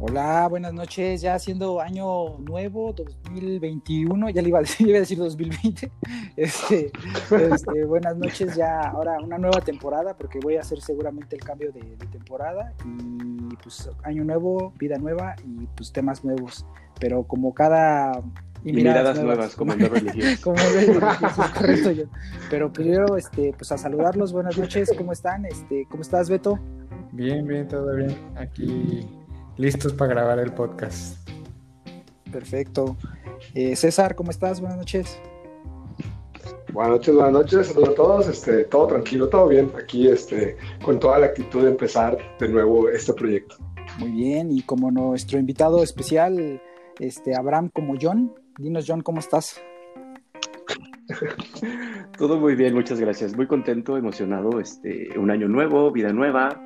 Hola, buenas noches. Ya siendo año nuevo, 2021, ya le iba a decir, iba a decir 2020. Este, este, buenas noches, ya ahora una nueva temporada, porque voy a hacer seguramente el cambio de, temporada. Y pues año nuevo, vida nueva y pues temas nuevos. Pero como cada y, miradas, nuevas, como en religiosos. como correcto yo. Pero primero, este, pues a saludarlos, buenas noches, ¿cómo están? Este, ¿Cómo estás, Beto? Bien, bien, todo bien. Aquí listos para grabar el podcast. Perfecto. Eh, César, ¿cómo estás? Buenas noches. Buenas noches, buenas noches, saludos a todos, este, todo tranquilo, todo bien, aquí este, con toda la actitud de empezar de nuevo este proyecto. Muy bien, y como nuestro invitado especial, este, Abraham como John, dinos John, ¿cómo estás? Todo muy bien, muchas gracias. Muy contento, emocionado, este, un año nuevo, vida nueva,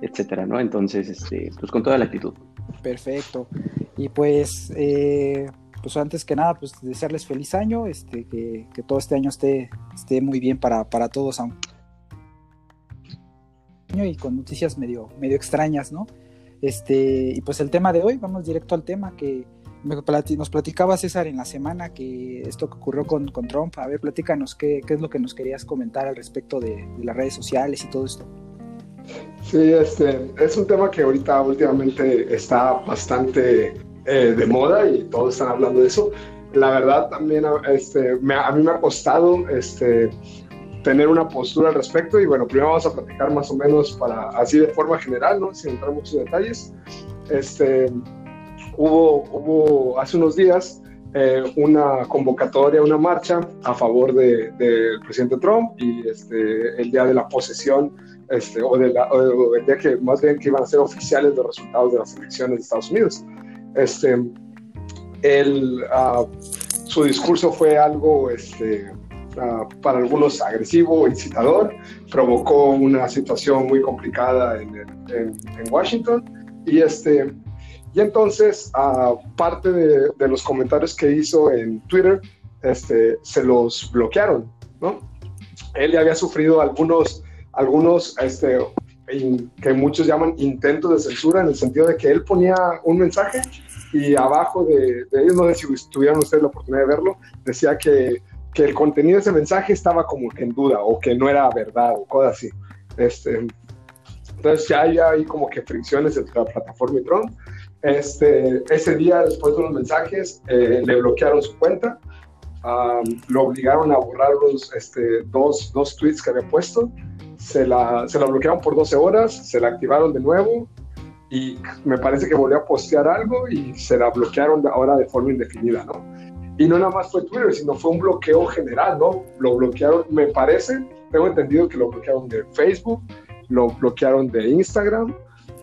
etcétera, ¿no? Entonces, este, pues con toda la actitud. Perfecto. Y pues, eh, pues antes que nada, pues desearles feliz año, este, que, todo este año esté, esté muy bien para, para todos, y con noticias medio, medio extrañas, ¿no? Este, y pues el tema de hoy, vamos directo al tema que nos platicaba César en la semana que esto que ocurrió con, con Trump. A ver, platícanos qué, qué, es lo que nos querías comentar al respecto de las redes sociales y todo esto. Sí, este, es un tema que ahorita últimamente está bastante eh, de moda y todos están hablando de eso. La verdad también este, a mí me ha costado este, tener una postura al respecto y bueno, primero vamos a platicar más o menos para así de forma general, ¿no? sin entrar en muchos detalles. Este, hubo, hubo hace unos días eh, una convocatoria, una marcha a favor del de, presidente Trump y este, el día de la posesión este, o, de la, el día que más bien que iban a ser oficiales los resultados de las elecciones de Estados Unidos. Este, el, uh, su discurso fue algo este, uh, para algunos agresivo, o incitador, provocó una situación muy complicada en, en, en Washington y, este, y entonces uh, parte de, de, los comentarios que hizo en Twitter este, se los bloquearon, ¿no? Él ya había sufrido algunos algunos este, que muchos llaman intentos de censura, en el sentido de que él ponía un mensaje y abajo de, de ellos, no sé si tuvieron ustedes la oportunidad de verlo, decía que, que, el contenido de ese mensaje estaba como en duda o que no era verdad o cosas así. Este, entonces ya hay ahí como que fricciones entre la plataforma y Trump. Este, ese día, después de los mensajes, eh, le bloquearon su cuenta, lo obligaron a borrar los este, dos, dos tweets que había puesto se la, se la bloquearon por 12 horas, se la activaron de nuevo y me parece que volvió a postear algo y se la bloquearon ahora de forma indefinida, ¿no? Y no nada más fue Twitter, sino fue un bloqueo general, ¿no? Lo bloquearon, me parece, tengo entendido que lo bloquearon de Facebook, lo bloquearon de Instagram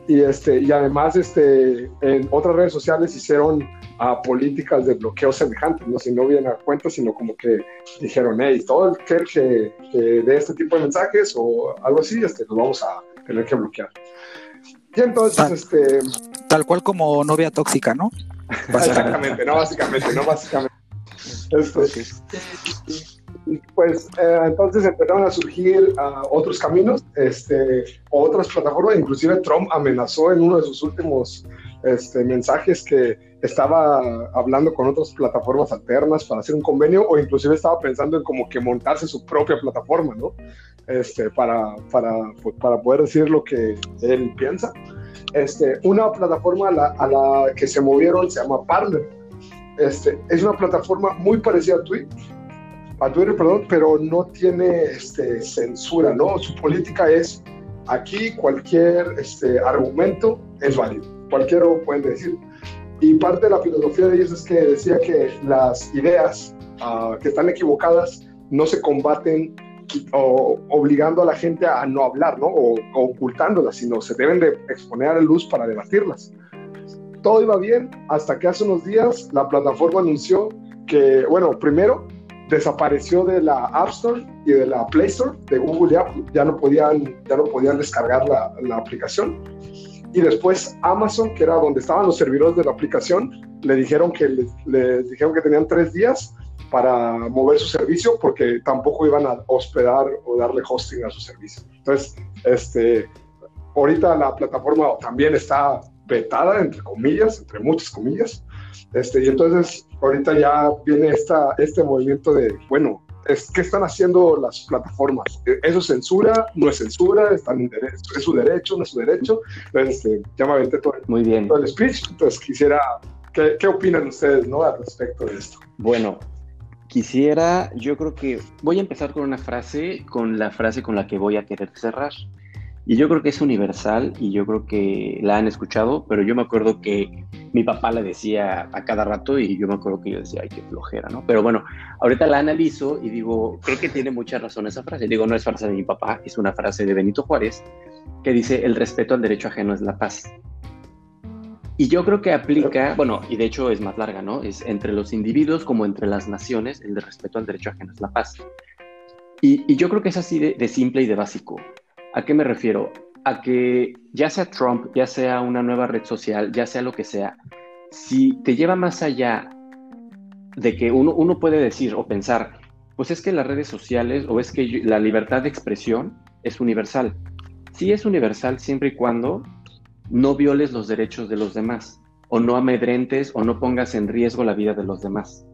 y, este, y además este, en otras redes sociales hicieron a políticas de bloqueo semejantes, ¿no? Si no vienen a cuenta, sino como que dijeron, hey, todo el que, que, de este tipo de mensajes o algo así, este, lo vamos a tener que bloquear. Y entonces, tal, este... Tal cual como novia tóxica, ¿no? Exactamente, no básicamente, no básicamente. Este, pues eh, entonces empezaron a surgir uh, otros caminos, este, otras plataformas, inclusive Trump amenazó en uno de sus últimos este, mensajes que estaba hablando con otras plataformas alternas para hacer un convenio o inclusive estaba pensando en como que montarse su propia plataforma, ¿no? Este, para, para, pues, para poder decir lo que él piensa. Este, una plataforma a la, a la que se movieron se llama Parler. Este, es una plataforma muy parecida a Twitter, a Twitter, perdón, pero no tiene este, censura, ¿no? Su política es aquí cualquier este, argumento es válido, cualquiera pueden decir. Y parte de la filosofía de ellos es que decía que las ideas uh, que están equivocadas no se combaten o, obligando a la gente a no hablar, ¿no? O, o, ocultándolas, sino se deben de exponer a la luz para debatirlas. Todo iba bien hasta que hace unos días la plataforma anunció que, bueno, primero desapareció de la App Store y de la Play Store de Google y Apple. Ya no podían, ya no podían descargar la, la aplicación. Y después Amazon, que era donde estaban los servidores de la aplicación, le dijeron que, le, dijeron que tenían tres días para mover su servicio porque tampoco iban a hospedar o darle hosting a su servicio. Entonces, este, ahorita la plataforma también está vetada, entre comillas, entre muchas comillas. Este, y entonces ahorita ya viene esta, este movimiento de, bueno, es, ¿qué están haciendo las plataformas? ¿Eso es censura? ¿No es censura? ¿Están en derecho? ¿Es su derecho? ¿No es su derecho? Entonces, este, ya me aventé todo, Muy bien. todo el speech. Entonces, quisiera, ¿qué, ¿qué, opinan ustedes ¿no? al respecto de esto? Bueno, quisiera, yo creo que voy a empezar con una frase, con la frase con la que voy a querer cerrar. Y yo creo que es universal y yo creo que la han escuchado, pero yo me acuerdo que mi papá la decía a cada rato y yo me acuerdo que yo decía, ay, qué flojera, ¿no? Pero bueno, ahorita la analizo y digo, creo que tiene mucha razón esa frase. Digo, no es frase de mi papá, es una frase de Benito Juárez que dice, el respeto al derecho ajeno es la paz. Y yo creo que aplica, bueno, y de hecho es más larga, ¿no? Es entre los individuos como entre las naciones, el de respeto al derecho ajeno es la paz. Y, y yo creo que es así de, de simple y de básico. ¿A qué me refiero? A que ya sea Trump, ya sea una nueva red social, ya sea lo que sea, si te lleva más allá de que uno, uno puede decir o pensar, pues es que las redes sociales o es que la libertad de expresión es universal. Sí es universal siempre y cuando no violes los derechos de los demás o no amedrentes o no pongas en riesgo la vida de los demás.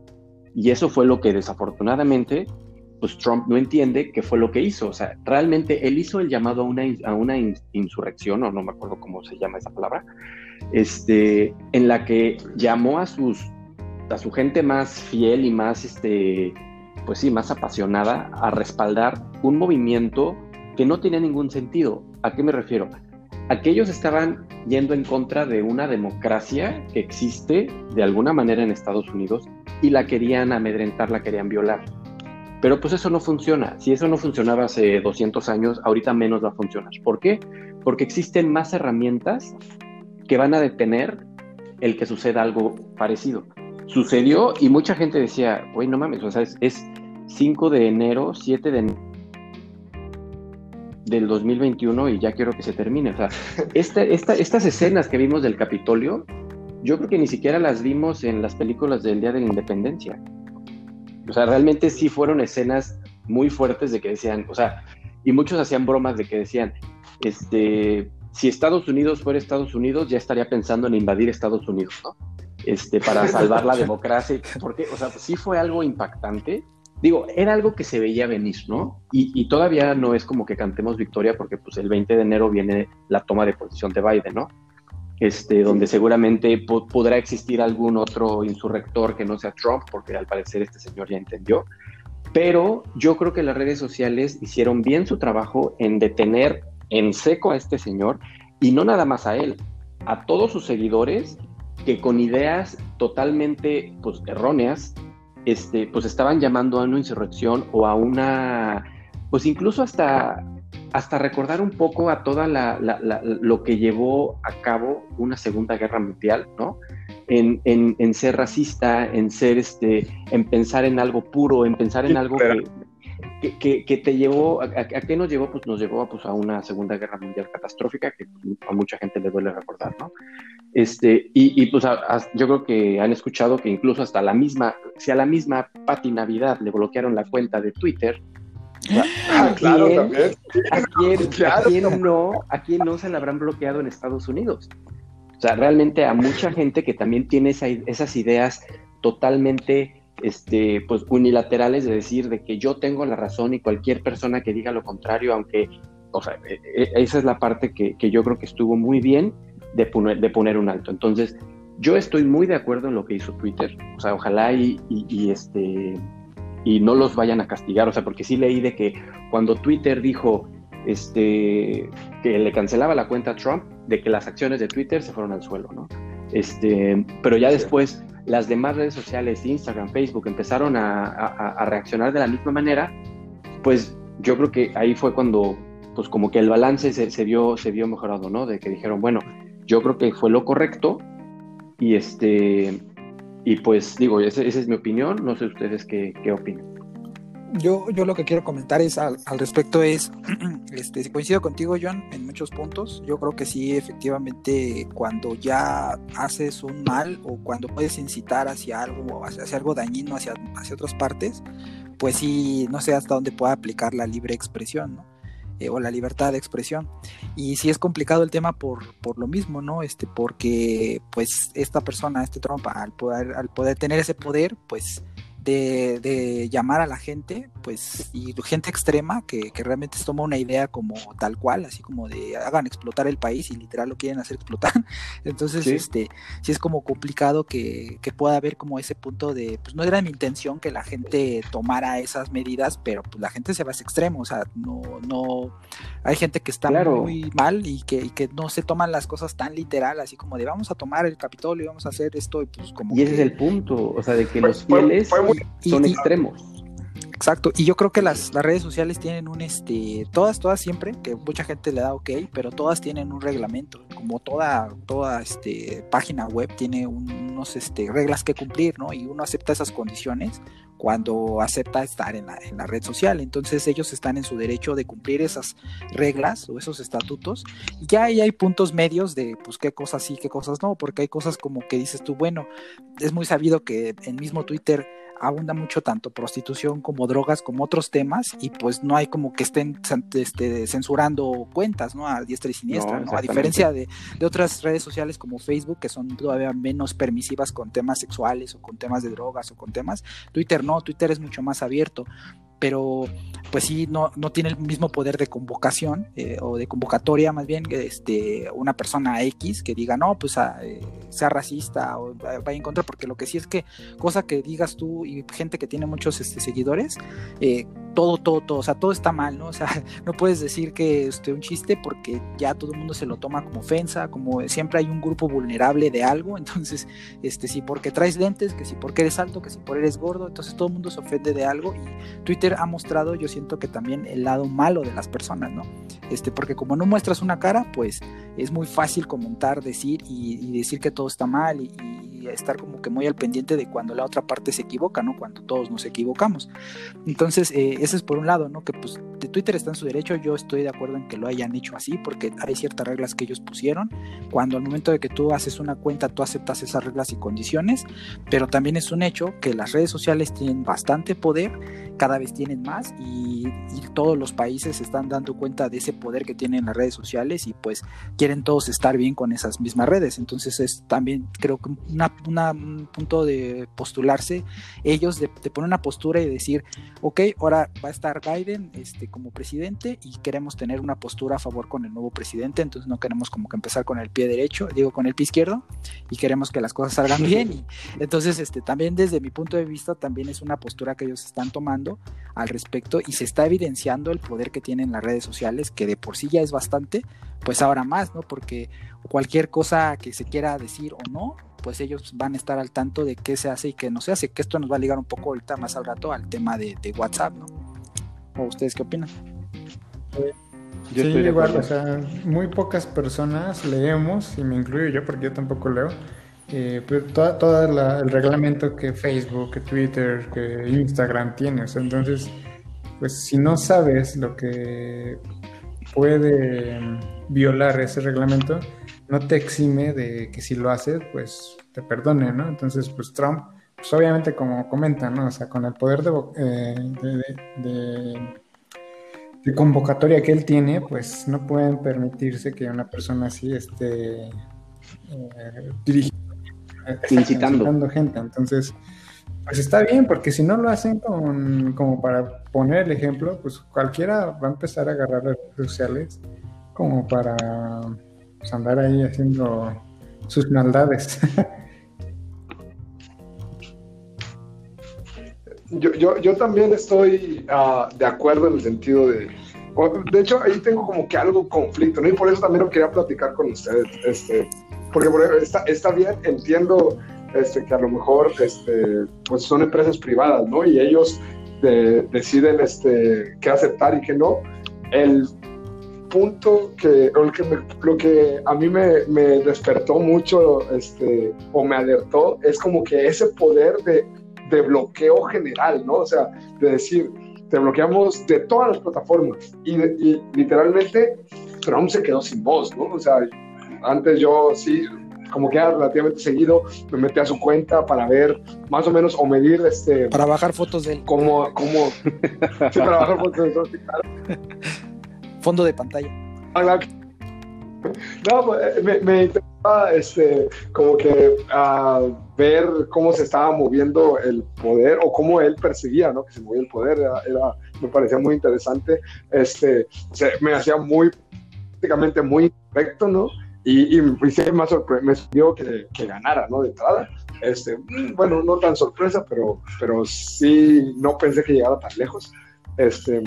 Y eso fue lo que desafortunadamente pues Trump no entiende qué fue lo que hizo. O sea, realmente él hizo el llamado a una, a una insurrección, o no me acuerdo cómo se llama esa palabra, este, en la que llamó a, sus, a su gente más fiel y más, este, pues sí, más apasionada a respaldar un movimiento que no tenía ningún sentido. ¿A qué me refiero? Aquellos estaban yendo en contra de una democracia que existe de alguna manera en Estados Unidos y la querían amedrentar, la querían violar. Pero pues eso no funciona. Si eso no funcionaba hace 200 años, ahorita menos va a funcionar. ¿Por qué? Porque existen más herramientas que van a detener el que suceda algo parecido. Sucedió y mucha gente decía, güey, no mames, o sea, es, es 5 de enero, 7 de enero del 2021 y ya quiero que se termine. O sea, esta, esta, estas escenas que vimos del Capitolio, yo creo que ni siquiera las vimos en las películas del Día de la Independencia. O sea, realmente sí fueron escenas muy fuertes de que decían, o sea, y muchos hacían bromas de que decían, este, si Estados Unidos fuera Estados Unidos, ya estaría pensando en invadir Estados Unidos, ¿no? Este, para salvar la democracia, porque, o sea, sí fue algo impactante. Digo, era algo que se veía venir, ¿no? Y, y, todavía no es como que cantemos victoria porque pues el 20 de enero viene la toma de posición de Biden, ¿no? Este, donde seguramente podrá existir algún otro insurrector que no sea Trump, porque al parecer este señor ya entendió. Pero yo creo que las redes sociales hicieron bien su trabajo en detener en seco a este señor y no nada más a él, a todos sus seguidores que con ideas totalmente pues, erróneas, este, pues estaban llamando a una insurrección o a una, pues incluso hasta hasta recordar un poco a toda la, la, la, lo que llevó a cabo una Segunda Guerra Mundial, ¿no? En, en, en, ser racista, en ser, este, en pensar en algo puro, en pensar en algo que, que, que, te llevó, a, a, qué nos llevó? Pues nos llevó pues, a una Segunda Guerra Mundial catastrófica que a mucha gente le duele recordar, ¿no? Este, y, y pues yo creo que han escuchado que incluso hasta la misma, si a la misma Pati Navidad le bloquearon la cuenta de Twitter, Ah, claro, también. ¿a quién, claro. ¿a quién, no, ¿A quién no se la habrán bloqueado en Estados Unidos? O sea, realmente a mucha gente que también tiene esa, esas ideas totalmente este, pues, unilaterales de decir de que yo tengo la razón y cualquier persona que diga lo contrario, aunque, o sea, e, e, esa es la parte que, que yo creo que estuvo muy bien de poner, de poner un alto. Entonces, yo estoy muy de acuerdo en lo que hizo Twitter. O sea, ojalá y, y, y este y no los vayan a castigar, o sea, porque sí leí de que cuando Twitter dijo este, que le cancelaba la cuenta a Trump, de que las acciones de Twitter se fueron al suelo, ¿no? Este, pero ya después las demás redes sociales, Instagram, Facebook, empezaron a, a, a, reaccionar de la misma manera, pues yo creo que ahí fue cuando, pues como que el balance se, se, vio, se vio mejorado, ¿no? De que dijeron, bueno, yo creo que fue lo correcto y este y pues digo, esa, es mi opinión, no sé ustedes qué, qué opinan. Yo, yo lo que quiero comentar es al, al respecto es, este, coincido contigo, John, en muchos puntos. Yo creo que sí, efectivamente, cuando ya haces un mal o cuando puedes incitar hacia algo, hacia, hacia algo dañino hacia, hacia otras partes, pues sí, no sé hasta dónde pueda aplicar la libre expresión, ¿no? Eh, o la libertad de expresión. Y sí es complicado el tema por, por lo mismo, ¿no? Este, porque pues esta persona, este Trump, al poder, al poder tener ese poder, pues de, llamar a la gente, pues, y gente extrema que, realmente toma una idea como tal cual, así como de hagan explotar el país y literal lo quieren hacer explotar. Entonces, sí. este, sí es como complicado que, pueda haber como ese punto de, pues no era mi intención que la gente tomara esas medidas, pero pues la gente se va a ese extremo, o sea, no, no, hay gente que está muy mal y que, que no se toman las cosas tan literal, así como de vamos a tomar el Capitolio y vamos a hacer esto, y pues como... Y ese es el punto, o sea, de que los fieles son extremos. Exacto, y yo creo que las, las, redes sociales tienen un, este, todas, todas siempre, que mucha gente le da ok, pero todas tienen un reglamento, como toda, toda este, página web tiene unos este, reglas que cumplir, ¿no? Y uno acepta esas condiciones cuando acepta estar en la, en la red social, entonces ellos están en su derecho de cumplir esas reglas o esos estatutos, y ya ahí hay puntos medios de, pues, qué cosas sí, qué cosas no, porque hay cosas como que dices tú, bueno, es muy sabido que en mismo Twitter abunda mucho tanto prostitución como drogas como otros temas y pues no hay como que estén este, censurando cuentas, ¿no? A diestra y siniestra, A diferencia de, de, otras redes sociales como Facebook que son todavía menos permisivas con temas sexuales o con temas de drogas o con temas, Twitter no, Twitter es mucho más abierto pero pues sí, no, no tiene el mismo poder de convocación eh, o de convocatoria más bien este, una persona X que diga, no, pues ah, eh, sea racista o vaya en contra, porque lo que sí es que cosa que digas tú y gente que tiene muchos este, seguidores, eh, todo, todo, todo, o sea, todo está mal, ¿no? O sea, no puedes decir que es este, un chiste porque ya todo el mundo se lo toma como ofensa, como siempre hay un grupo vulnerable de algo, entonces, este, si porque traes lentes, que si porque eres alto, que si por eres gordo, entonces todo el mundo se ofende de algo y Twitter ha mostrado, yo siento que también el lado malo de las personas, ¿no? Este, porque como no muestras una cara, pues es muy fácil comentar, decir y, decir que todo está mal y, estar como que muy al pendiente de cuando la otra parte se equivoca, ¿no? Cuando todos nos equivocamos. Entonces, eh, ese es por un lado, ¿no? Que pues de Twitter está en su derecho, yo estoy de acuerdo en que lo hayan hecho así, porque hay ciertas reglas que ellos pusieron. Cuando al momento de que tú haces una cuenta, tú aceptas esas reglas y condiciones, pero también es un hecho que las redes sociales tienen bastante poder, cada vez tienen más y, todos los países se están dando cuenta de ese poder que tienen las redes sociales y pues quieren todos estar bien con esas mismas redes. Entonces es también creo que un punto de postularse ellos, de, poner una postura y decir, ok, ahora va a estar Biden este, como presidente y queremos tener una postura a favor con el nuevo presidente, entonces no queremos como que empezar con el pie derecho, digo con el pie izquierdo y queremos que las cosas salgan bien. Y, entonces este, también desde mi punto de vista también es una postura que ellos están tomando al respecto y se está evidenciando el poder que tienen las redes sociales, que de por sí ya es bastante, pues ahora más, ¿no? Porque cualquier cosa que se quiera decir o no, pues ellos van a estar al tanto de qué se hace y qué no se hace, que esto nos va a ligar un poco ahorita más al rato al tema de, WhatsApp, ¿no? ¿O ustedes qué opinan? Yo sí, igual, o sea, muy pocas personas leemos, y me incluyo yo porque yo tampoco leo, eh, pero todo, el reglamento que Facebook, que Twitter, que Instagram tiene, o sea, entonces, pues si no sabes lo que puede violar ese reglamento, no te exime de que si lo haces, pues te perdone, ¿no? Entonces, pues Trump, pues obviamente como comenta, ¿no? O sea, con el poder de, eh, de, convocatoria que él tiene, pues no pueden permitirse que una persona así esté eh, dirigiendo, incitando. gente. Entonces, pues está bien, porque si no lo hacen con, como para poner el ejemplo, pues cualquiera va a empezar a agarrar redes sociales como para pues, andar ahí haciendo sus maldades. Yo, yo, yo también estoy uh, de acuerdo en el sentido de, de hecho ahí tengo como que algo conflicto, ¿no? Y por eso también lo quería platicar con ustedes, este, porque por está, está bien, entiendo este, que a lo mejor este, pues son empresas privadas, ¿no? Y ellos deciden este, qué aceptar y qué no. El punto que, lo que, lo que a mí me, me, despertó mucho este, o me alertó es como que ese poder de, de bloqueo general, ¿no? O sea, de decir, te bloqueamos de todas las plataformas y, y literalmente Trump se quedó sin voz, ¿no? O sea, antes yo sí como que relativamente seguido me metí a su cuenta para ver más o menos o medir este para bajar fotos de él como como sí, para bajar fotos de él fondo de pantalla. Ah, no, pues, me, me interesaba este, como que a ver cómo se estaba moviendo el poder o cómo él percibía ¿no? que se movía el poder. Era, me parecía muy interesante. Este, me hacía muy, prácticamente muy perfecto, ¿no? Y, más me sorprendió que, ganara, ¿no? De entrada. Este, bueno, no tan sorpresa, pero, pero sí, no pensé que llegara tan lejos. Este,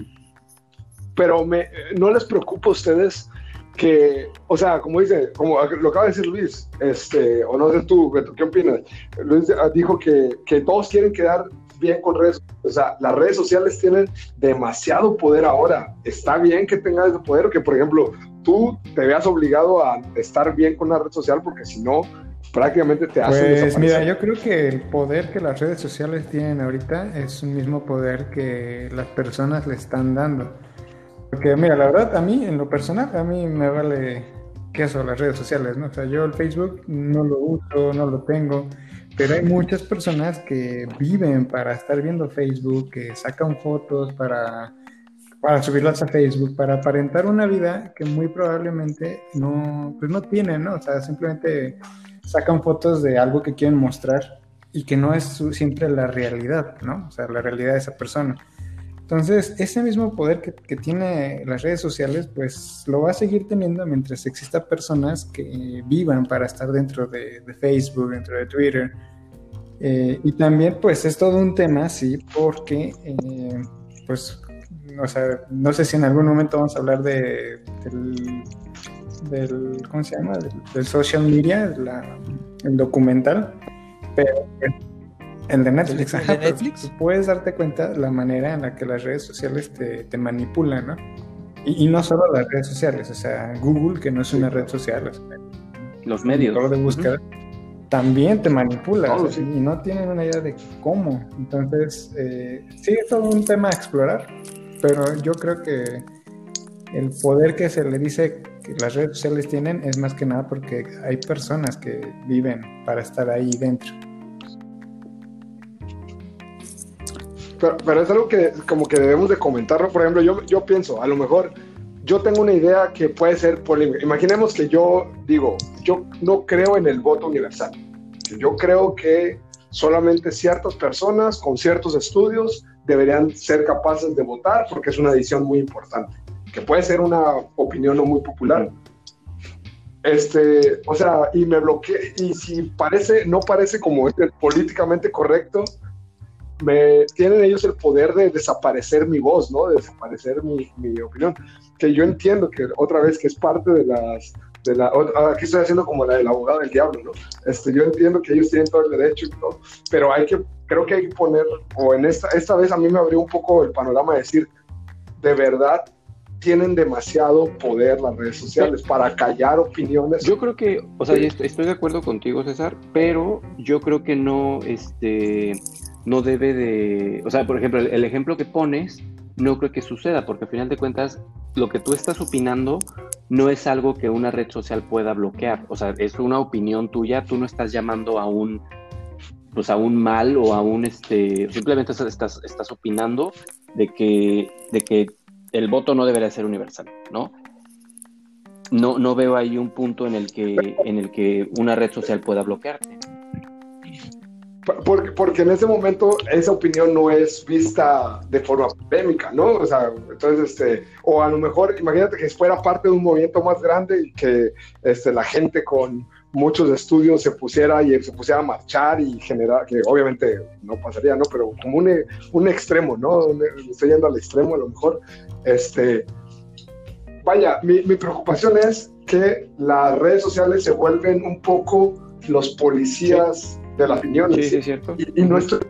pero me, no les preocupa a ustedes que, o sea, como dice, como lo acaba de decir Luis, este, o no sé tú, ¿qué opinas? Luis dijo que, que todos quieren quedar bien con redes, o sea, las redes sociales tienen demasiado poder ahora. Está bien que tengas ese poder, que por ejemplo, tú te veas obligado a estar bien con una red social porque si no, prácticamente te hace Pues mira, yo creo que el poder que las redes sociales tienen ahorita es un mismo poder que las personas le están dando. Porque mira, la verdad, a mí, en lo personal, a mí me vale queso las redes sociales, ¿no? O sea, yo el Facebook no lo uso, no lo tengo, pero hay muchas personas que viven para estar viendo Facebook, que sacan fotos para, para subirlas a Facebook, para aparentar una vida que muy probablemente no, pues no tienen, ¿no? O sea, simplemente sacan fotos de algo que quieren mostrar y que no es siempre la realidad, ¿no? O sea, la realidad de esa persona. Entonces, ese mismo poder que, que, tiene las redes sociales, pues lo va a seguir teniendo mientras exista personas que vivan para estar dentro de, de Facebook, dentro de Twitter. Eh, y también, pues es todo un tema, sí, porque, eh, pues, o sea, no sé si en algún momento vamos a hablar de, del, del ¿cómo se llama? Del, del social media, la, el documental, pero el de Netflix, ¿El de Netflix? puedes darte cuenta la manera en la que las redes sociales te, te manipulan, ¿no? Y, y, no solo las redes sociales, o sea, Google, que no es una red social, o sea, los medios de búsqueda, uh -huh. también te manipula oh, o sea, sí. y no tienen una idea de cómo. Entonces, eh, sí, es todo un tema a explorar, pero yo creo que el poder que se le dice que las redes sociales tienen es más que nada porque hay personas que viven para estar ahí dentro. Pero, pero, es algo que como que debemos de comentarlo. Por ejemplo, yo, yo pienso, a lo mejor yo tengo una idea que puede ser polémica. Imaginemos que yo digo, yo no creo en el voto universal. Yo creo que solamente ciertas personas con ciertos estudios deberían ser capaces de votar porque es una decisión muy importante, que puede ser una opinión no muy popular. Este, o sea, y me bloqueé, y si parece, no parece como políticamente correcto, me, tienen ellos el poder de desaparecer mi voz, ¿no? De desaparecer mi, mi, opinión. Que yo entiendo que otra vez que es parte de las... De la, aquí estoy haciendo como la del abogado del diablo, ¿no? Este, yo entiendo que ellos tienen todo el derecho y todo, pero hay que, creo que hay que poner, o en esta, esta vez a mí me abrió un poco el panorama de decir, de verdad tienen demasiado poder las redes sociales para callar opiniones. Yo creo que, o sea, estoy de acuerdo contigo, César, pero yo creo que no, este, no debe de, o sea, por ejemplo, el, ejemplo que pones, no creo que suceda, porque al final de cuentas, lo que tú estás opinando no es algo que una red social pueda bloquear, o sea, es una opinión tuya, tú no estás llamando a un, pues a un mal o a un, este, simplemente estás, estás opinando de que, de que el voto no debería ser universal, ¿no? No, no veo ahí un punto en el que, en el que una red social pueda bloquearte. Porque, porque, en ese momento esa opinión no es vista de forma polémica, ¿no? O sea, entonces, este, o a lo mejor, imagínate que fuera parte de un movimiento más grande y que este, la gente con muchos estudios se pusiera y se pusiera a marchar y generar, que obviamente no pasaría, ¿no? Pero como un, un extremo, ¿no? Estoy yendo al extremo a lo mejor, este, vaya, mi, mi preocupación es que las redes sociales se vuelven un poco los policías. De las opiniones. Sí, sí, es cierto. Y, y no, estoy,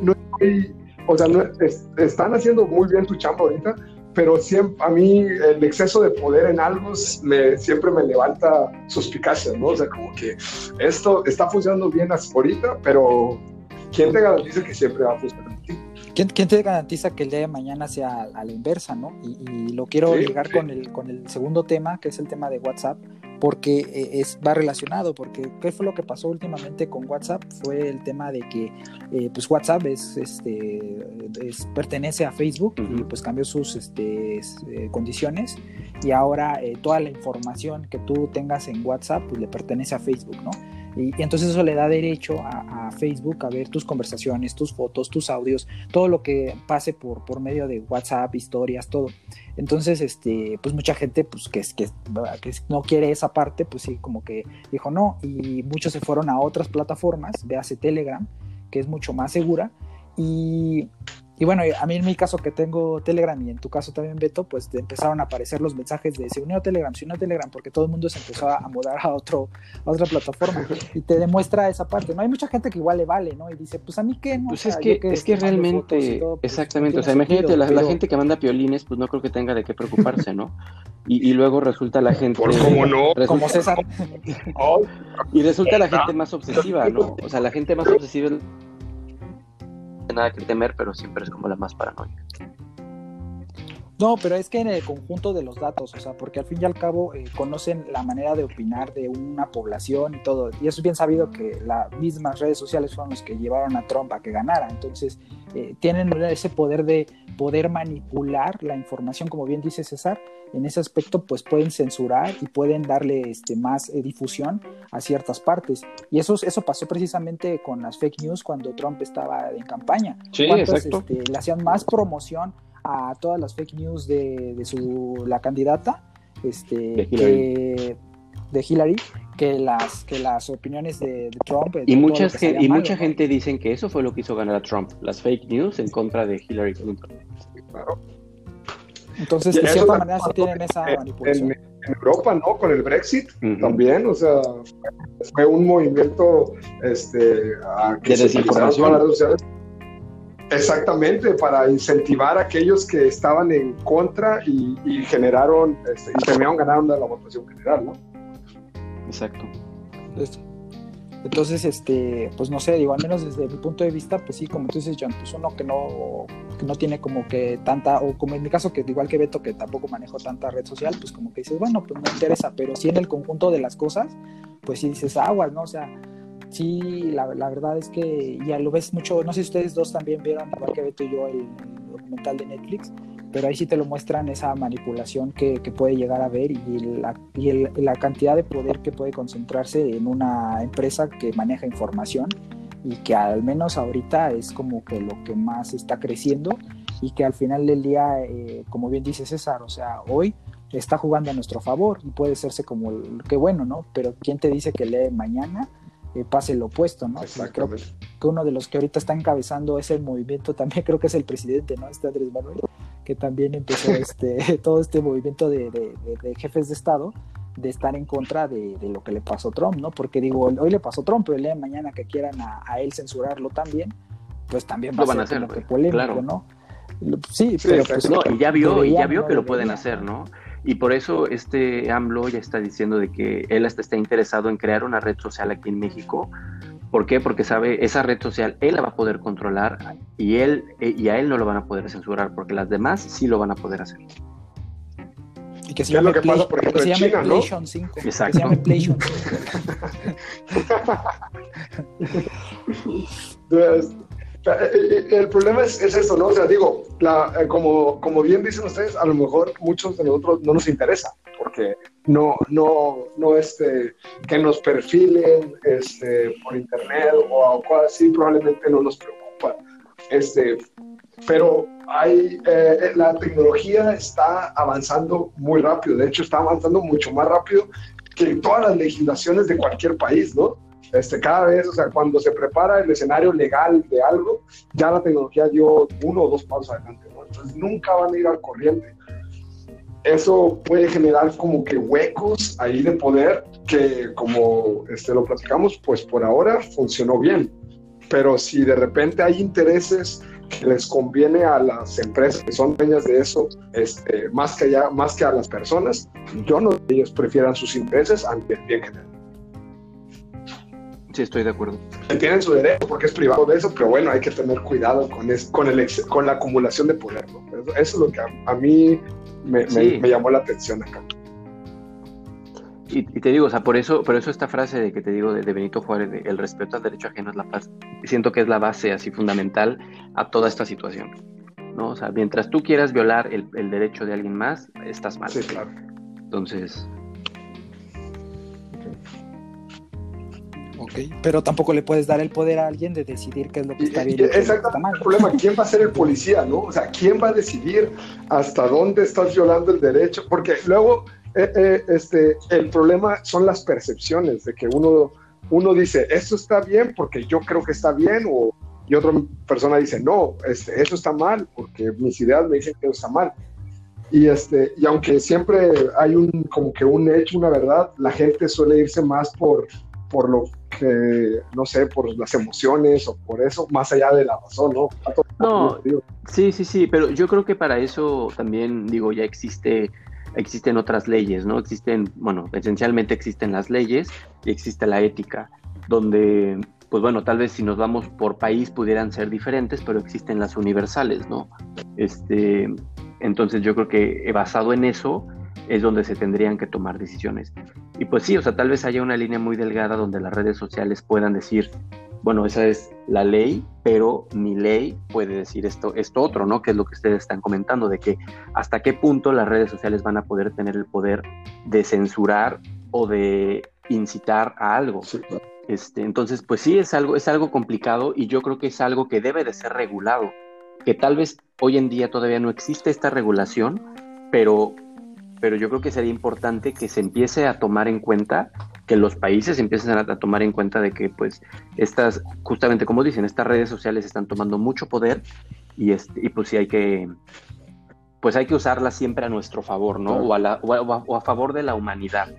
no estoy, o sea, no, es, están haciendo muy bien su chamba ahorita, pero siempre, a mí el exceso de poder en algo me, siempre me levanta suspicacia, ¿no? O sea, como que esto está funcionando bien ahorita, pero ¿quién te garantiza que siempre va a funcionar? ¿Quién, ¿Quién, te garantiza que el día de mañana sea a la inversa, no? Y, y lo quiero sí, ligar sí. Con, el, con el segundo tema, que es el tema de WhatsApp, porque eh, es, va relacionado, porque ¿qué fue lo que pasó últimamente con WhatsApp? Fue el tema de que eh, pues WhatsApp es, este, pertenece a Facebook y pues cambió sus este, eh, condiciones y ahora toda la información que tú tengas en WhatsApp pues, le pertenece a Facebook, ¿no? Y, entonces eso le da derecho a, Facebook a ver tus conversaciones, tus fotos, tus audios, todo lo que pase por, por medio de WhatsApp, historias, todo. Entonces, este, pues mucha gente pues que, que, que no quiere esa parte, pues sí, como que dijo no, y muchos se fueron a otras plataformas, véase Telegram, que es mucho más segura, y, y bueno, a mí en mi caso que tengo Telegram y en tu caso también Beto, pues te empezaron a aparecer los mensajes de se unió Telegram, se unió Telegram, porque todo el mundo se empezó a mudar a, otro, a otra plataforma y te demuestra esa parte. No hay mucha gente que igual le vale, ¿no? Y dice, pues a mí qué, ¿no? Pues es, que, es que realmente, pues, exactamente, o sea, imagínate, la, gente que manda piolines, pues no creo que tenga de qué preocuparse, ¿no? Y, luego resulta la gente... Por cómo no. como César. y resulta la gente más obsesiva, ¿no? O sea, la gente más obsesiva nada que temer, pero siempre es como la más paranoica. No, pero es que en el conjunto de los datos, o sea, porque al fin y al cabo eh, conocen la manera de opinar de una población y todo. Y eso es bien sabido que las mismas redes sociales fueron los que llevaron a Trump a que ganara. Entonces, eh, tienen ese poder de poder manipular la información, como bien dice César, en ese aspecto pues pueden censurar y pueden darle este, más eh, difusión a ciertas partes. Y eso, eso pasó precisamente con las fake news cuando Trump estaba en campaña. Sí, exacto. Este, le hacían más promoción a todas las fake news de, de su, la candidata este, de Hillary. Que, de Hillary que las que las opiniones de, Trump y muchas y mucha gente dicen que eso fue lo que hizo ganar a Trump las fake news en contra de Hillary Clinton claro entonces, de cierta manera sí tienen esa manipulación. En, Europa, ¿no? Con el Brexit también, o sea, fue un movimiento este, a que se desinformación. Las redes sociales. Exactamente, para incentivar a aquellos que estaban en contra y, generaron, este, y terminaron ganando la votación general, ¿no? Exacto. Entonces, este, pues no sé, digo, al menos desde mi punto de vista, pues sí, como tú dices, John, pues uno que no, que no tiene como que tanta, o como en mi caso, que igual que Beto, que tampoco manejo tanta red social, pues como que dices, bueno, pues me interesa, pero sí en el conjunto de las cosas, pues sí dices aguas, ¿no? O sea, sí, la, la verdad es que ya lo ves mucho, no sé si ustedes dos también vieron, igual que Beto y yo, el documental de Netflix, pero ahí sí te lo muestran esa manipulación que, puede llegar a ver y, la, la, cantidad de poder que puede concentrarse en una empresa que maneja información y que al menos ahorita es como que lo que más está creciendo y que al final del día, eh, como bien dice César, o sea, hoy está jugando a nuestro favor y puede serse como que bueno, ¿no? Pero ¿quién te dice que lee mañana? Eh, pase lo opuesto, ¿no? Creo que uno de los que ahorita está encabezando ese movimiento también creo que es el presidente, ¿no? Este Andrés Manuel, que también empezó este, todo este movimiento de, jefes de Estado de estar en contra de, lo que le pasó a Trump, ¿no? Porque digo, hoy le pasó a Trump, pero el día de mañana que quieran a, él censurarlo también, pues también va a ser como polémico, ¿no? Sí, pero pues, no, y ya vio, y ya vio que lo pueden hacer, ¿no? Y por eso este AMLO ya está diciendo de que él hasta está interesado en crear una red social aquí en México. ¿Por qué? Porque sabe, esa red social él la va a poder controlar y, él, eh, y a él no lo van a poder censurar, porque las demás sí lo van a poder hacer. Y que se llame, PlayStation 5. Exacto. Que se llame PlayStation 5. Eh, eh, el problema es, es esto, ¿no? O sea, digo, la, eh, como, como bien dicen ustedes, a lo mejor muchos de nosotros no nos interesa, porque no, no, no, este, que nos perfilen este, por internet o algo así, probablemente no nos preocupa. Este, pero hay, la tecnología está avanzando muy rápido, de hecho está avanzando mucho más rápido que todas las legislaciones de cualquier país, ¿no? Este, cada vez, o sea, cuando se prepara el escenario legal de algo, ya la tecnología dio uno o dos pasos adelante. Entonces nunca van a ir al corriente. Eso puede generar como que huecos ahí de poder que, como este, lo platicamos, pues por ahora funcionó bien. Pero si de repente hay intereses que les conviene a las empresas que son dueñas de eso, este, más, que allá, más que a las personas, yo no ellos prefieran sus intereses ante el bien general. Sí, estoy de acuerdo. Tienen su derecho porque es privado de eso, pero bueno, hay que tener cuidado con, con, el con la acumulación de poder. Eso, es lo que a, mí me, llamó la atención acá. y, te digo, o sea, por eso, por eso esta frase de que te digo de, Benito Juárez, de, el respeto al derecho ajeno es la paz, siento que es la base así fundamental a toda esta situación. ¿no? O sea, mientras tú quieras violar el, derecho de alguien más, estás mal. Sí, claro. Entonces. Pero tampoco le puedes dar el poder a alguien de decidir qué es lo que está bien. Exactamente. El problema, ¿quién va a ser el policía, no? O sea, ¿quién va a decidir hasta dónde estás violando el derecho? Porque luego, eh, eh, este, el problema son las percepciones de que uno, uno dice, esto está bien porque yo creo que está bien o y otra persona dice, no, este, eso está mal, porque mis ideas me dicen que eso está mal. Y, este, y aunque siempre hay un, como que un hecho, una verdad, la gente suele irse más por, por lo que, no sé, por las emociones o por eso, más allá de la razón, ¿no? No, sí, sí, sí, pero yo creo que para eso también, digo, ya existe existen otras leyes, ¿no? Existen, bueno, esencialmente existen las leyes y existe la ética, donde pues bueno, tal vez si nos vamos por país pudieran ser diferentes, pero existen las universales, ¿no? Este, entonces yo creo que basado en eso es donde se tendrían que tomar decisiones. Y pues sí, o sea, tal vez haya una línea muy delgada donde las redes sociales puedan decir, bueno, esa es la ley, pero mi ley puede decir esto, esto otro, ¿no? Que es lo que ustedes están comentando, de que hasta qué punto las redes sociales van a poder tener el poder de censurar o de incitar a algo. Este, entonces, pues sí, es algo, es algo complicado y yo creo que es algo que debe de ser regulado, que tal vez hoy en día todavía no existe esta regulación, pero, pero yo creo que sería importante que se empiece a tomar en cuenta, que los países empiecen a, tomar en cuenta de que pues estas, justamente como dicen, estas redes sociales están tomando mucho poder y, este, y pues sí hay que, pues hay que usarlas siempre a nuestro favor, ¿no? O, a o a favor de la humanidad,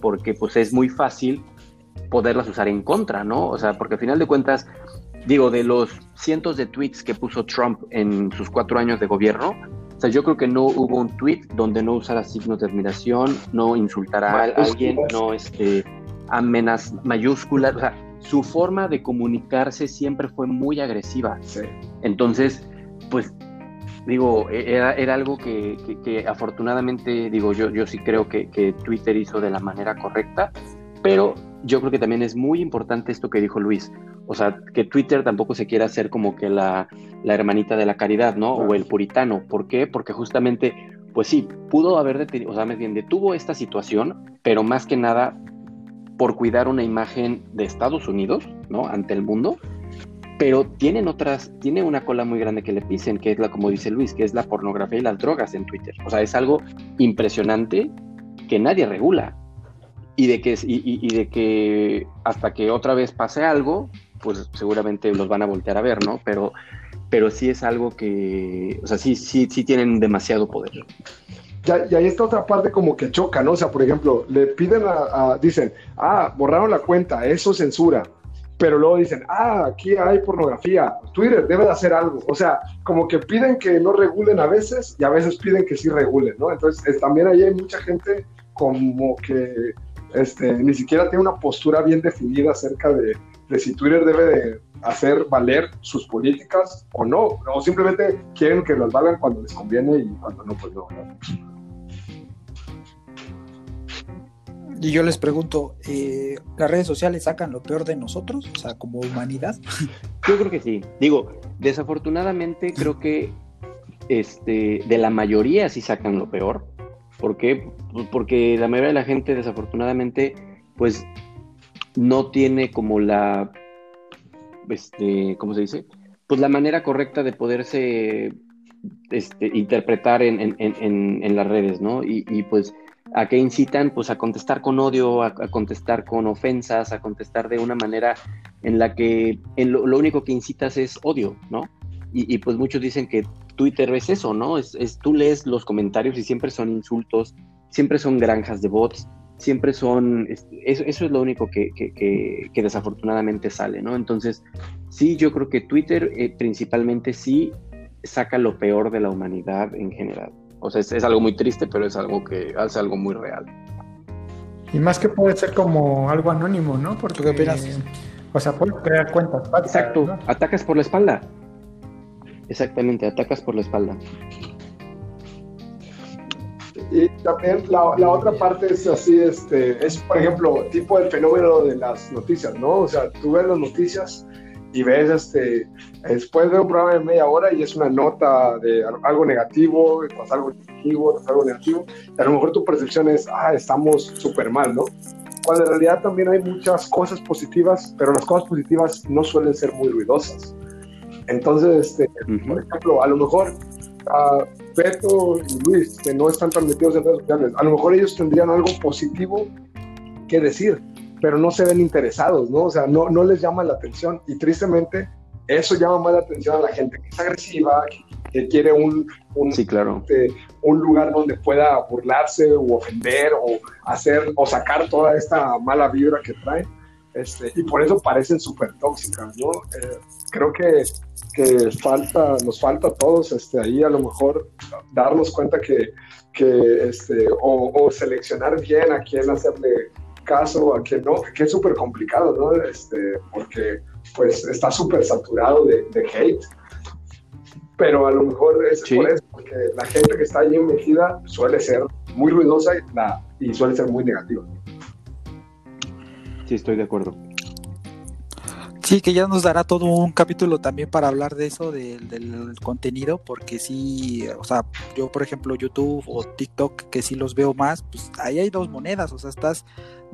porque pues es muy fácil poderlas usar en contra, ¿no? O sea, porque al final de cuentas, digo, de los cientos de tweets que puso Trump en sus cuatro años de gobierno, o sea, yo creo que no hubo un tweet donde no usara signos de admiración, no insultara a alguien, no este, amenazas mayúsculas, o sea, su forma de comunicarse siempre fue muy agresiva. Sí. Entonces, pues digo, e, era, era algo que, que, afortunadamente, digo, yo, yo sí creo que, que, Twitter hizo de la manera correcta, pero yo creo que también es muy importante esto que dijo Luis. O sea, que Twitter tampoco se quiera hacer como que la, la hermanita de la caridad, ¿no? O el puritano. ¿Por qué? Porque justamente, pues sí, pudo haber detenido, o sea, más bien detuvo esta situación, pero más que nada por cuidar una imagen de Estados Unidos, ¿no? Ante el mundo. Pero tienen otras, tiene una cola muy grande que le pisen, que es la, como dice Luis, que es la pornografía y las drogas en Twitter. O sea, es algo impresionante que nadie regula y de que y, de que hasta que otra vez pase algo pues seguramente los van a voltear a ver no pero pero sí es algo que o sea sí sí sí tienen demasiado poder ya, y ahí está otra parte como que choca, ¿no? O sea, por ejemplo, le piden a, dicen, ah, borraron la cuenta, eso censura. Pero luego dicen, ah, aquí hay pornografía, Twitter debe de hacer algo. O sea, como que piden que no regulen a veces y a veces piden que sí regulen, ¿no? Entonces, también ahí hay mucha gente como que este, ni siquiera tiene una postura bien definida acerca de, si Twitter debe de hacer valer sus políticas o no, o simplemente quieren que las valgan cuando les conviene y cuando no, pues no. Y yo les pregunto, eh, ¿las redes sociales sacan lo peor de nosotros? O sea, como humanidad. Yo creo que sí. Digo, desafortunadamente creo que este, de la mayoría sí sacan lo peor. ¿Por qué? Pues porque la mayoría de la gente, desafortunadamente, pues no tiene como la, este, ¿cómo se dice? Pues la manera correcta de poderse este, interpretar en, las redes, ¿no? Y, pues a qué incitan, pues a contestar con odio, a, contestar con ofensas, a contestar de una manera en la que lo, único que incitas es odio, ¿no? y, pues muchos dicen que Twitter es eso, ¿no? Es, tú lees los comentarios y siempre son insultos, siempre son granjas de bots, siempre son, eso, es lo único que, desafortunadamente sale, ¿no? Entonces, sí, yo creo que Twitter eh, principalmente sí saca lo peor de la humanidad en general. O sea, es, algo muy triste, pero es algo que hace algo muy real. Y más que puede ser como algo anónimo, ¿no? Porque, ¿Qué opinas? O sea, puedes crear cuentas. Exacto, atacas por la espalda. Exactamente, atacas por la espalda. Y también la, la, otra parte es así, este, es por ejemplo, tipo el fenómeno de las noticias, ¿no? O sea, tú ves las noticias y ves, este, después de un programa de media hora y es una nota de algo negativo, tras algo negativo, tras algo negativo, y a lo mejor tu percepción es, ah, estamos súper mal, ¿no? Cuando en realidad también hay muchas cosas positivas, pero las cosas positivas no suelen ser muy ruidosas. Entonces, este, por ejemplo, a lo mejor uh, Beto y Luis, que no están tan metidos en redes sociales, a lo mejor ellos tendrían algo positivo que decir, pero no se ven interesados, ¿no? O sea, no, no les llama la atención y tristemente eso llama más la atención a la gente que es agresiva, que, quiere un, un, sí, claro. Este, un lugar donde pueda burlarse o ofender o hacer o sacar toda esta mala vibra que trae. Este, y por eso parecen súper tóxicas, ¿no? Eh, creo que, que, falta, nos falta a todos este, ahí a lo mejor darnos cuenta que, que este, o, o, seleccionar bien a quién hacerle caso, a quién no, que es súper complicado, ¿no? Este, porque pues está súper saturado de, de, hate. Pero a lo mejor es por eso, porque la gente que está allí metida suele ser muy ruidosa y, la, y suele ser muy negativa. Sí, estoy de acuerdo. Sí, que ya nos dará todo un capítulo también para hablar de eso, del contenido, porque sí, o sea, yo por ejemplo YouTube o TikTok, que sí los veo más, pues ahí hay dos monedas, o sea, estás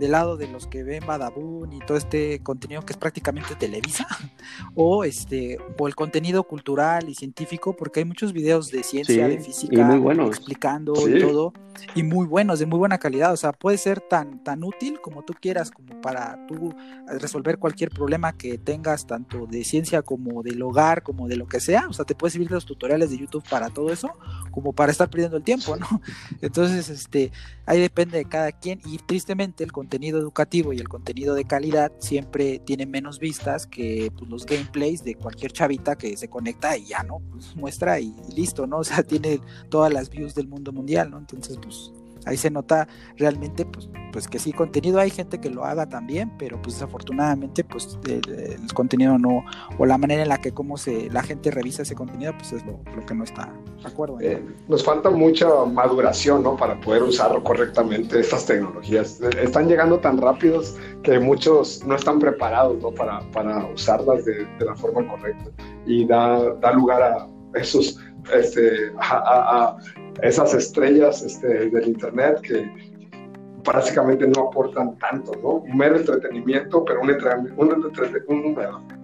del lado de los que ven Badabun y todo este contenido que es prácticamente Televisa, o este, o el contenido cultural y científico, porque hay muchos videos de ciencia, de física, explicando y todo, y muy buenos, de muy buena calidad. O sea, puede ser tan, tan útil como tú quieras, como para tú resolver cualquier problema que tengas, tanto de ciencia como del hogar, como de lo que sea. O sea, te puedes servir los tutoriales de YouTube para todo eso, como para estar perdiendo el tiempo, ¿no? Entonces, este, ahí depende de cada quien, y tristemente el contenido contenido educativo y el contenido de calidad siempre tiene menos vistas que pues, los gameplays de cualquier chavita que se conecta y ya, ¿no? Pues, muestra y, listo, ¿no? O sea, tiene todas las views del mundo mundial, ¿no? Entonces, pues ahí se nota realmente pues, pues que sí contenido hay gente que lo haga también pero pues desafortunadamente pues el, contenido no o la manera en la que cómo se la gente revisa ese contenido pues es lo, que no está de acuerdo eh, nos falta mucha maduración no para poder usar correctamente estas tecnologías. Están llegando tan rápidos que muchos no están preparados ¿no? para, para usarlas de, de la forma correcta. Y da, da lugar a esos este, a, esas estrellas este, del Internet que básicamente no aportan tanto, ¿no? Un mero entretenimiento, pero un,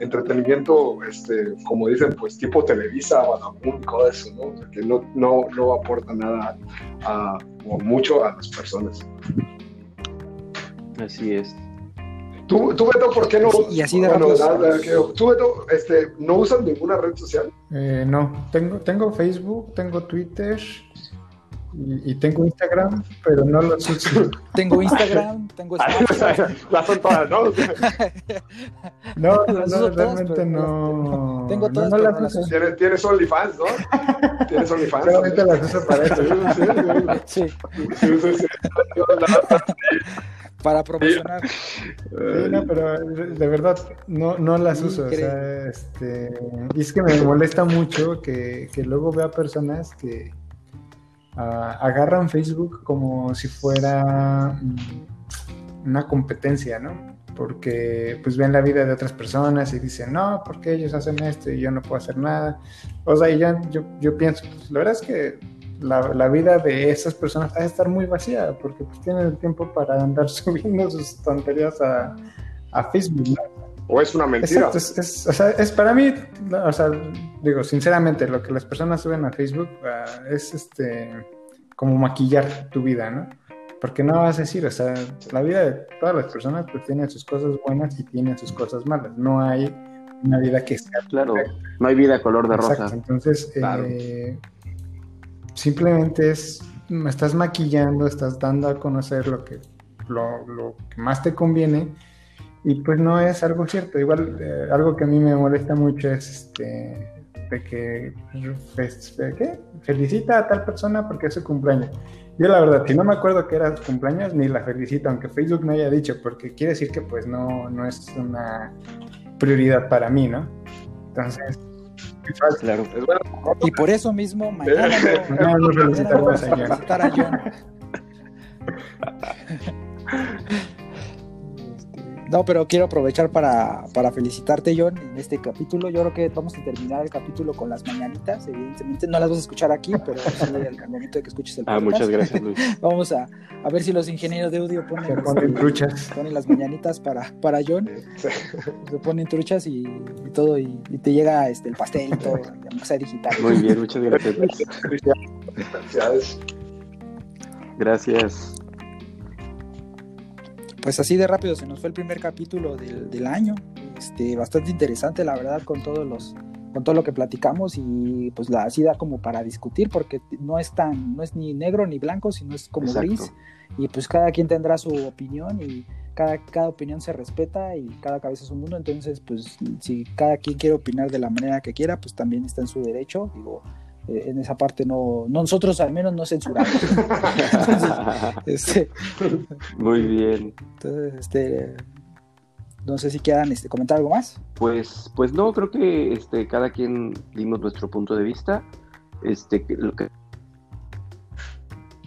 entretenimiento, este, como dicen, pues tipo Televisa, Badabun, todo eso, ¿no? que no, no, no aporta nada a, o mucho a las personas. Así es. ¿Tú, tú Beto, por qué no? y así de bueno, ¿Tú, Beto, este, no usas ninguna red social? Eh, no, tengo, tengo Facebook, tengo Twitter y, tengo Instagram, pero no los uso. tengo Instagram, tengo Las son todas, ¿no? no, no, realmente no. Tengo todas. No, las uso. ¿Tienes, tienes OnlyFans, ¿no? ¿Tienes OnlyFans? Realmente las uso para eso. sí. sí, sí, sí para promocionar. Sí, no, pero de verdad no, no las uso. O sea, este, y es que me molesta mucho que, que luego vea personas que uh, agarran Facebook como si fuera mm, una competencia, ¿no? Porque pues ven la vida de otras personas y dicen, no, porque ellos hacen esto y yo no puedo hacer nada. O sea, y ya yo, yo pienso, pues, la verdad es que la, vida de esas personas va a estar muy vacía porque pues tienen el tiempo para andar subiendo sus tonterías a, Facebook. O es una mentira. es, o sea, es, para mí, o sea, digo, sinceramente, lo que las personas suben a Facebook ah, es este como maquillar tu vida, ¿no? Porque no vas a decir, o sea, la vida de todas las personas pues tiene sus cosas buenas y tiene sus cosas malas. No hay una vida que sea. Claro, no hay vida color de rosa. Entonces, eh, simplemente es, me estás maquillando, estás dando a conocer lo que, lo, que más te conviene y pues no es algo cierto. Igual eh, algo que a mí me molesta mucho es este, de que, pues, ¿qué? felicita a tal persona porque es su cumpleaños. Yo la verdad, si no me acuerdo que era su cumpleaños, ni la felicito, aunque Facebook me haya dicho, porque quiere decir que pues no, no es una prioridad para mí, ¿no? Entonces, Claro. Y por eso mismo, mañana no, no, no, a John. No, pero quiero aprovechar para, para, felicitarte, John, en este capítulo. Yo creo que vamos a terminar el capítulo con las mañanitas. Evidentemente no las vas a escuchar aquí, pero sí al momento de que escuches el podcast. Ah, muchas gracias, Luis. vamos a, a, ver si los ingenieros de audio ponen, ponen truchas. Ponen las mañanitas para, para John. Se ponen truchas y, y todo, y, y, te llega este, el pastel y todo, aunque sea digital. Muy bien, muchas gracias. Gracias pues así de rápido se nos fue el primer capítulo del, año. Este, bastante interesante, la verdad, con todos los, con todo lo que platicamos y pues la así da como para discutir porque no es tan, no es ni negro ni blanco, sino es como gris. Y pues cada quien tendrá su opinión y cada, cada opinión se respeta y cada cabeza es un mundo, entonces pues si cada quien quiere opinar de la manera que quiera, pues también está en su derecho, digo, eh, en esa parte no, nosotros al menos no censuramos. este, Muy bien. Entonces, este, no sé si quieran este, comentar algo más. Pues, pues no, creo que este, cada quien dimos nuestro punto de vista. Este, lo que,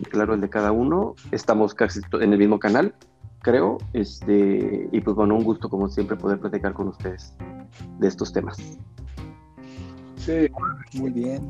claro, el de cada uno. Estamos casi en el mismo canal, creo. Este, y pues bueno, un gusto como siempre poder platicar con ustedes de estos temas. Sí, muy bien.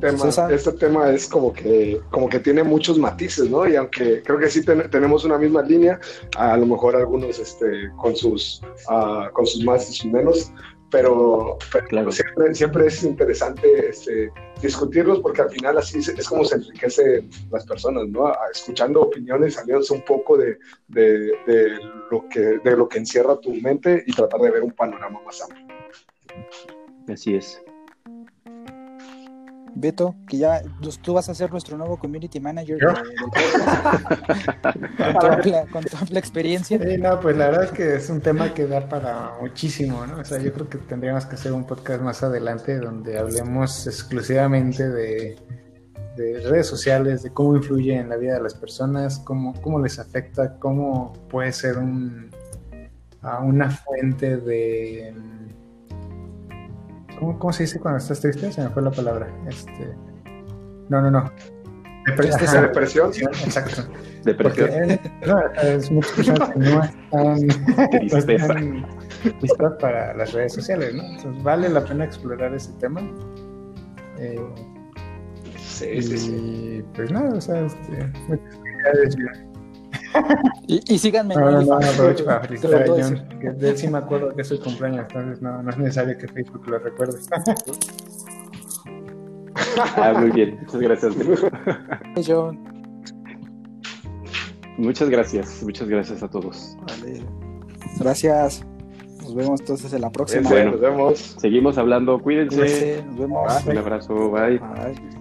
este tema es como que, como que tiene muchos matices, ¿no? Y aunque creo que sí tenemos una misma línea, a lo mejor algunos este, con, sus, uh, con sus más y sus menos, pero, claro. siempre, siempre, es interesante este, discutirlos porque al final así es, como se enriquecen las personas, ¿no? Escuchando opiniones, saliéndose un poco de, de, de, lo que, de lo que encierra tu mente y tratar de ver un panorama más amplio. Así es. Beto, que ya tú vas a ser nuestro nuevo community manager con, tu amplia, experiencia. Sí, no, pues la verdad es que es un tema que da para muchísimo, ¿no? O sea, yo creo que tendríamos que hacer un podcast más adelante donde hablemos exclusivamente de, redes sociales, de cómo influye en la vida de las personas, cómo, cómo les afecta, cómo puede ser un, una fuente de ¿Cómo, se dice cuando estás triste? Se me fue la palabra. Este... No, no, no. Depresión. Depresión. Exacto. Depresión. es muchas personas que no están, listas para las redes sociales, ¿no? Entonces, vale la pena explorar ese tema. Eh, sí, y, sí, sí. Pues nada, o sea, este, muchas y, y síganme. No, no, no, aprovecho para felicitar a John. Que de él sí me acuerdo que es su cumpleaños, entonces no, no es necesario que Facebook lo recuerde. ah, muy bien, muchas gracias. John. Muchas gracias, muchas gracias a todos. Vale. Gracias. Nos vemos entonces en la próxima. Bueno, nos vemos. Seguimos hablando, cuídense. Nos vemos. Un abrazo, bye. bye.